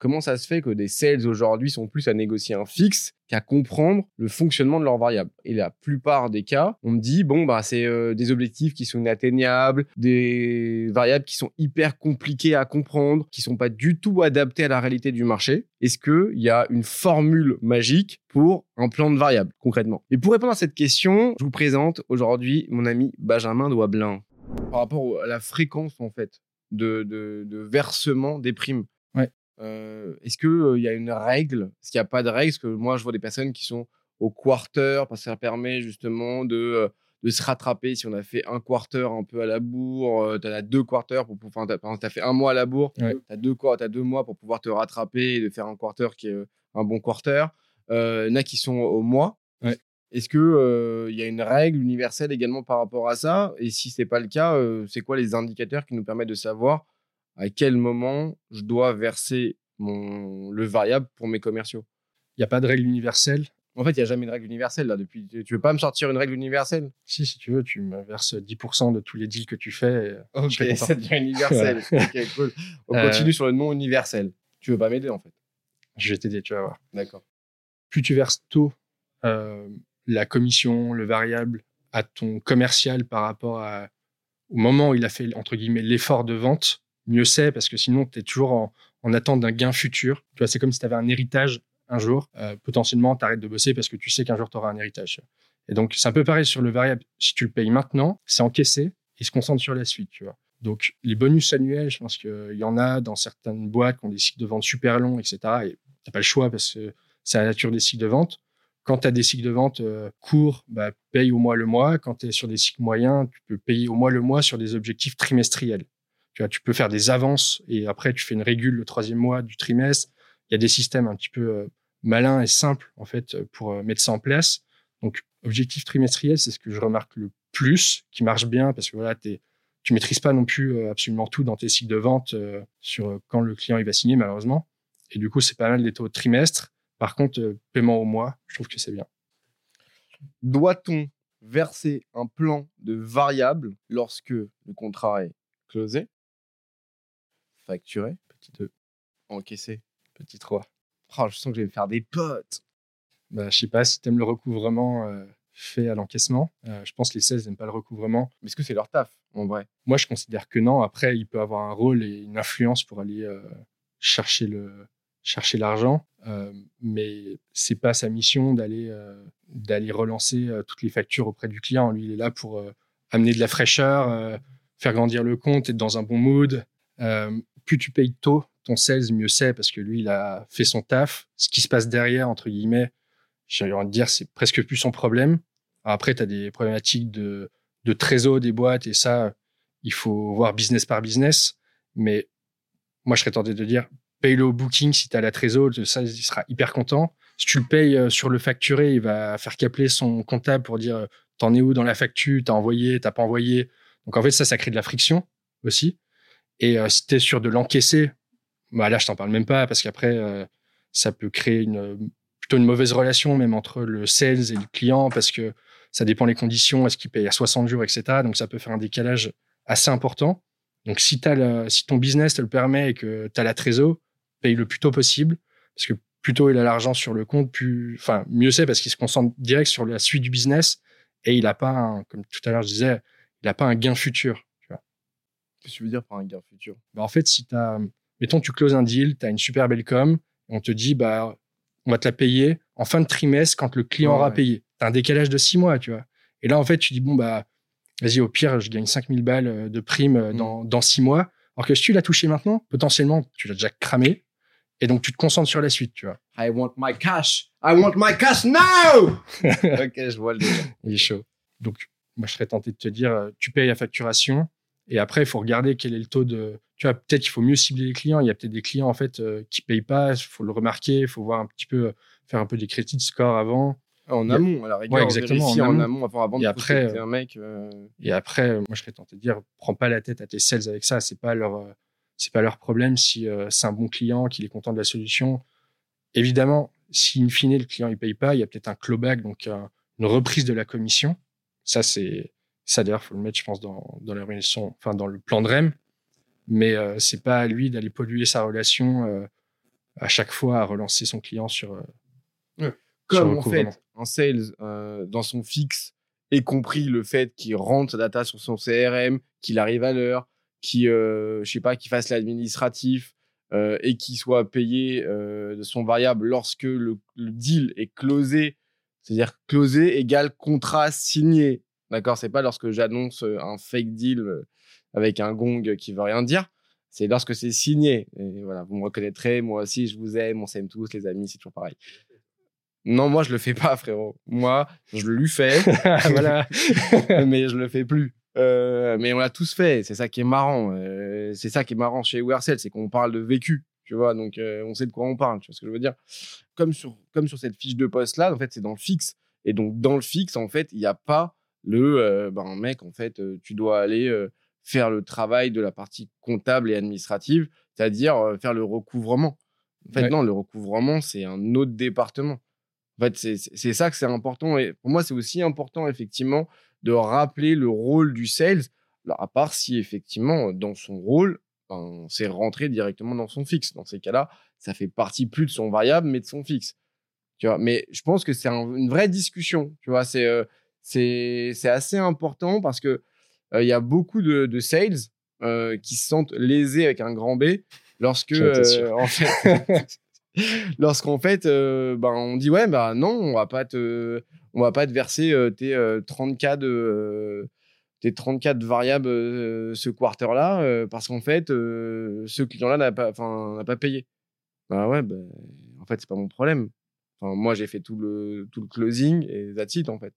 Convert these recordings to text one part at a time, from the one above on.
Comment ça se fait que des sales aujourd'hui sont plus à négocier un fixe qu'à comprendre le fonctionnement de leurs variables? Et la plupart des cas, on me dit bon bah c'est euh, des objectifs qui sont inatteignables, des variables qui sont hyper compliquées à comprendre, qui sont pas du tout adaptées à la réalité du marché. Est-ce que il y a une formule magique pour un plan de variables concrètement? Et pour répondre à cette question, je vous présente aujourd'hui mon ami Benjamin Douablin par rapport à la fréquence en fait de versement des primes. Euh, est-ce qu'il euh, il y a une règle? Est-ce qu'il n'y a pas de règle? Parce que moi, je vois des personnes qui sont au quarter, parce que ça permet justement de, euh, de se rattraper. Si on a fait un quarter un peu à la bourre, tu as deux quarters pour pouvoir. Tu as, fait un mois à la bourre, tu as, deux, as deux mois pour pouvoir te rattraper et de faire un quarter qui est un bon quarter. Il y en a qui sont au mois. Est-ce qu'il il y a une règle universelle également par rapport à ça? Et si ce n'est pas le cas, c'est quoi les indicateurs qui nous permettent de savoir à quel moment je dois verser mon, le variable pour mes commerciaux. Il n'y a pas de règle universelle? En fait, il n'y a jamais de règle universelle là. Depuis, tu veux pas me sortir une règle universelle? Si, si tu veux, tu me verses 10% de tous les deals que tu fais. ok, ça devient universel. ok, cool. On euh, continue sur le non universel. Tu veux pas m'aider en fait? Je vais t'aider, tu vas voir. D'accord. Plus tu verses tôt euh, la commission, le variable à ton commercial par rapport à, au moment où il a fait entre guillemets l'effort de vente, mieux c'est parce que sinon, tu es toujours en, attente d'un gain futur. Tu vois, c'est comme si tu avais un héritage un jour. Euh, potentiellement, tu arrêtes de bosser parce que tu sais qu'un jour, tu auras un héritage. Et donc, c'est un peu pareil sur le variable. Si tu le payes maintenant, c'est encaissé et se concentre sur la suite, tu vois. Donc, les bonus annuels, je pense qu'il y en a dans certaines boîtes qui ont des cycles de vente super longs, etc. Et tu pas le choix parce que c'est la nature des cycles de vente. Quand tu as des cycles de vente euh, courts, bah, paye au mois le mois. Quand tu es sur des cycles moyens, tu peux payer au mois le mois sur des objectifs trimestriels. Tu, peux faire des avances et après tu fais une régule le troisième mois du trimestre. Il y a des systèmes un petit peu euh, malins et simples en fait pour euh, mettre ça en place. Donc objectif trimestriel, c'est ce que je remarque le plus, qui marche bien parce que voilà, t'es tu maîtrises pas non plus euh, absolument tout dans tes cycles de vente sur quand le client il va signer malheureusement. Et du coup, c'est pas mal les taux trimestre. Par contre, paiement au mois, je trouve que c'est bien. Doit-on verser un plan de variable lorsque le contrat est closé? Facturé, petit 2. Encaissé, petit 3. Oh, je sens que je vais me faire des potes. Bah, je sais pas si tu aimes le recouvrement euh, fait à l'encaissement. Euh, je pense que les 16 n'aiment pas le recouvrement. Mais est-ce que c'est leur taf, en vrai? Moi, je considère que non. Après, il peut avoir un rôle et une influence pour aller euh, chercher le chercher l'argent, mais c'est pas sa mission d'aller d'aller relancer toutes les factures auprès du client. Lui, il est là pour amener de la fraîcheur, faire grandir le compte, être dans un bon mood, plus tu payes tôt ton sales, mieux c'est parce que lui, il a fait son taf. Ce qui se passe derrière, entre guillemets, j'ai envie de dire, c'est presque plus son problème. après, tu as des problématiques de, de trésor des boîtes et ça, il faut voir business par business. Mais moi, je serais tenté de dire, paye-le au booking si tu as la trésor, ça, il sera hyper content. Si tu le payes euh, sur le facturé, il va faire qu'appeler son comptable pour dire, t'en es où dans la facture, t'as envoyé, t'as pas envoyé? Donc en fait, ça, ça crée de la friction aussi. Et euh, si tu es sûr de l'encaisser, bah là, je t'en parle même pas parce qu'après, euh, ça peut créer une, plutôt une mauvaise relation même entre le sales et le client parce que ça dépend des conditions, est-ce qu'il paye à 60 jours, etc. Donc, ça peut faire un décalage assez important. Donc, si, as si ton business te le permet et que tu as la trésor, paye le plus tôt possible parce que plus tôt il a l'argent sur le compte, enfin, mieux c'est parce qu'il se concentre direct sur la suite du business et il n'a pas, comme tout à l'heure je disais, il n'a pas un gain futur. Qu'est-ce que tu veux dire par un gain futur? Bah En fait, si tu as, mettons, tu closes un deal, tu as une super belle com, on te dit, bah, on va te la payer en fin de trimestre quand le client aura payé. Tu as un décalage de six mois, tu vois. Et là, en fait, tu dis, bon, bah, vas-y, au pire, je gagne 5000 balles euh, de prime euh, dans, mm. dans six mois. Alors que si tu l'as touché maintenant, potentiellement, tu l'as déjà cramé. Et donc, tu te concentres sur la suite, tu vois. I want my cash. I want my cash now! ok, je vois le Il est chaud. Donc, moi, je serais tenté de te dire, euh, tu payes la facturation, et après, il faut regarder quel est le taux de. Tu vois, peut-être qu'il faut mieux cibler les clients. Il y a peut-être des clients en fait euh, qui payent pas. Il faut le remarquer. Il faut voir un petit peu, euh, faire un peu des crédits de score avant. En amont, à la rigueur, ouais, exactement. En amont, avant, avant et de après, un mec. Euh, et après, moi, je serais tenté de dire, prends pas la tête à tes sales avec ça. C'est pas leur, c'est pas leur problème si c'est un bon client, qu'il est content de la solution. Évidemment, si in fine le client il paye pas, il y a peut-être un clawback, donc une reprise de la commission. Ça, c'est ça, d'ailleurs, faut le mettre, je pense, dans, dans l'organisation, enfin, dans le plan de REM. Mais euh, c'est pas à lui d'aller polluer sa relation euh, à chaque fois à relancer son client sur. Euh, Comme en fait, un sales euh, dans son fixe, y compris le fait qu'il rentre sa data sur son CRM, qu'il arrive à l'heure, qu'il je sais pas, qu'il fasse l'administratif et qu'il soit payé de son variable lorsque le, deal est closé, c'est-à-dire closé égale contrat signé. D'accord, c'est pas lorsque j'annonce un fake deal avec un gong qui veut rien dire c'est lorsque c'est signé. Et voilà, vous me reconnaîtrez, moi aussi, je vous aime, on s'aime tous, les amis, c'est toujours pareil. Non, moi, je le fais pas, frérot. Moi, je lui fais, voilà, mais je le fais plus. Euh, mais on l'a tous fait. C'est ça qui est marrant. Euh, c'est ça qui est marrant chez Wearsell, c'est qu'on parle de vécu. Tu vois, donc euh, on sait de quoi on parle. Tu vois ce que je veux dire? Comme sur comme sur cette fiche de poste là, en fait, c'est dans le fixe. Et donc dans le fixe, en fait, il n'y a pas le ben mec. En fait, tu dois aller faire le travail de la partie comptable et administrative, c'est-à-dire faire le recouvrement. En fait, non, le recouvrement, c'est un autre département. En fait, c'est ça que c'est important. Et pour moi, c'est aussi important, effectivement, de rappeler le rôle du sales, à part si, effectivement, dans son rôle, ben, c'est rentré directement dans son fixe. Dans ces cas-là, ça fait partie plus de son variable, mais de son fixe. Tu vois, mais je pense que c'est une vraie discussion. Tu vois, c'est euh, c'est assez important parce que euh, il y a beaucoup de, sales euh, qui se sentent lésés avec un grand B lorsque, euh, en fait, lorsqu'en fait, ben, on dit ouais, bah non, on va pas te, on va pas te verser tes 30K de tes 34 variables ce quarter-là parce qu'en fait, ce client-là n'a pas, n'a pas payé. Bah ouais, bah, en fait, c'est pas mon problème. Enfin, moi, j'ai fait tout le, tout le closing et that's it, en fait.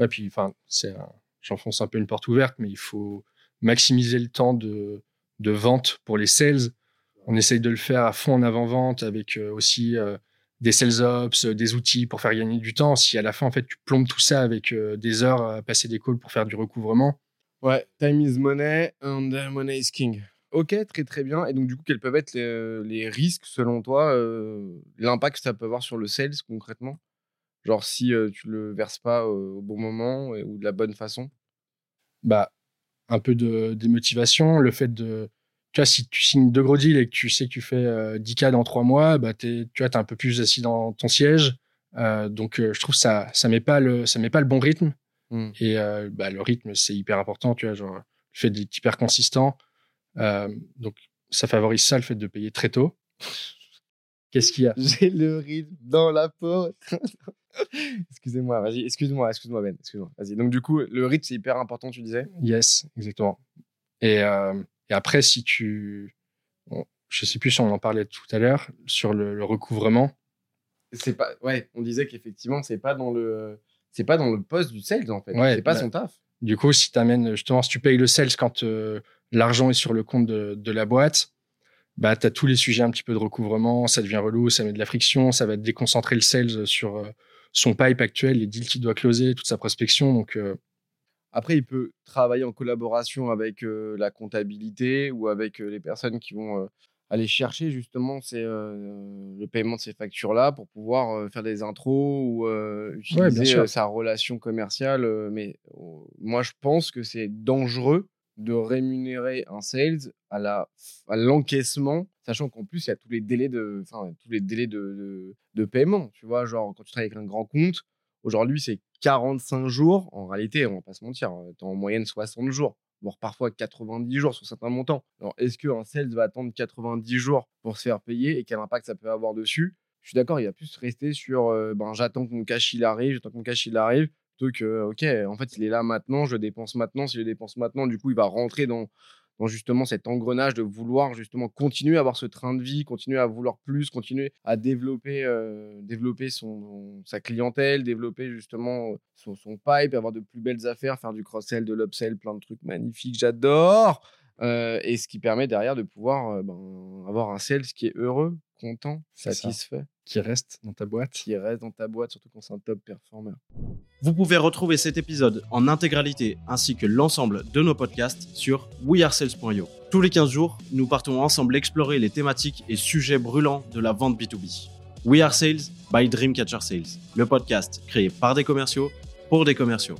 Ouais, puis, enfin, j'enfonce un peu une porte ouverte, mais il faut maximiser le temps de, vente pour les sales. On essaye de le faire à fond en avant-vente avec euh, aussi euh, des sales ops, euh, des outils pour faire gagner du temps. Si à la fin, en fait, tu plombes tout ça avec des heures à passer des calls pour faire du recouvrement. Ouais, time is money and money is king. Ok, très très bien. Et donc, du coup, quels peuvent être les, risques selon toi, l'impact que ça peut avoir sur le sales concrètement? Genre si tu le verses pas au bon moment ou de la bonne façon? Bah, un peu de démotivation. Le fait de. Tu vois, si tu signes deux gros deals et que tu sais que tu fais 10K dans trois mois, bah, tu vois, es un peu plus assis dans ton siège. donc, je trouve que ça ça met pas le, ça met pas le bon rythme. Mmh. Et bah, le rythme, c'est hyper important. Tu vois, genre, le fait d'être hyper consistant. donc, ça favorise ça, le fait de payer très tôt. Qu'est-ce qu'il y a? J'ai le rythme dans la peau. excusez-moi, vas-y, excuse-moi, excuse-moi Ben, excuse-moi. Vas-y. Donc du coup, le rythme c'est hyper important, tu disais? Yes, exactement. Et, euh, et après, si tu, je sais plus si on en parlait tout à l'heure sur le, recouvrement. C'est pas, ouais, on disait qu'effectivement c'est pas dans le, c'est pas dans le poste du sales en fait. Ouais, c'est pas bah, son taf. Du coup, si tu amènes justement, si tu payes le sales quand euh, l'argent est sur le compte de, de la boîte, bah, tu as tous les sujets un petit peu de recouvrement, ça devient relou, ça met de la friction, ça va déconcentrer le sales sur euh, son pipe actuel, les deals qu'il doit closer, toute sa prospection. Donc, euh, Après, il peut travailler en collaboration avec euh, la comptabilité ou avec les personnes qui vont aller chercher justement le paiement de ces factures-là pour pouvoir faire des intros ou utiliser sa relation commerciale. mais moi, je pense que c'est dangereux de rémunérer un sales à la à l'encaissement sachant qu'en plus il y a tous les délais de enfin tous les délais de, de, paiement tu vois genre quand tu travailles avec un grand compte aujourd'hui c'est 45 jours. En réalité on va pas se mentir hein, tu en moyenne 60 jours voire parfois 90 jours sur certains montants. Alors est-ce qu'un sales va attendre 90 jours pour se faire payer et quel impact ça peut avoir dessus? Je suis d'accord il va plus rester sur euh, ben j'attends que mon cash il arrive j'attends que mon cash il arrive que, ok, en fait, il est là maintenant, je dépense maintenant. Si je dépense maintenant, du coup, il va rentrer dans, justement cet engrenage de vouloir justement continuer à avoir ce train de vie, continuer à vouloir plus, continuer à développer, développer son, sa clientèle, développer justement son, son pipe, avoir de plus belles affaires, faire du cross-sell, de l'upsell, plein de trucs magnifiques, j'adore. Et ce qui permet derrière de pouvoir ben, avoir un sales qui est heureux, content, satisfait. Qui reste dans ta boîte. Qui reste dans ta boîte, surtout quand c'est un top performer. Vous pouvez retrouver cet épisode en intégralité ainsi que l'ensemble de nos podcasts sur wearesales.io. Tous les 15 jours, nous partons ensemble explorer les thématiques et sujets brûlants de la vente B2B. We Are Sales by Dreamcatcher Sales, le podcast créé par des commerciaux pour des commerciaux.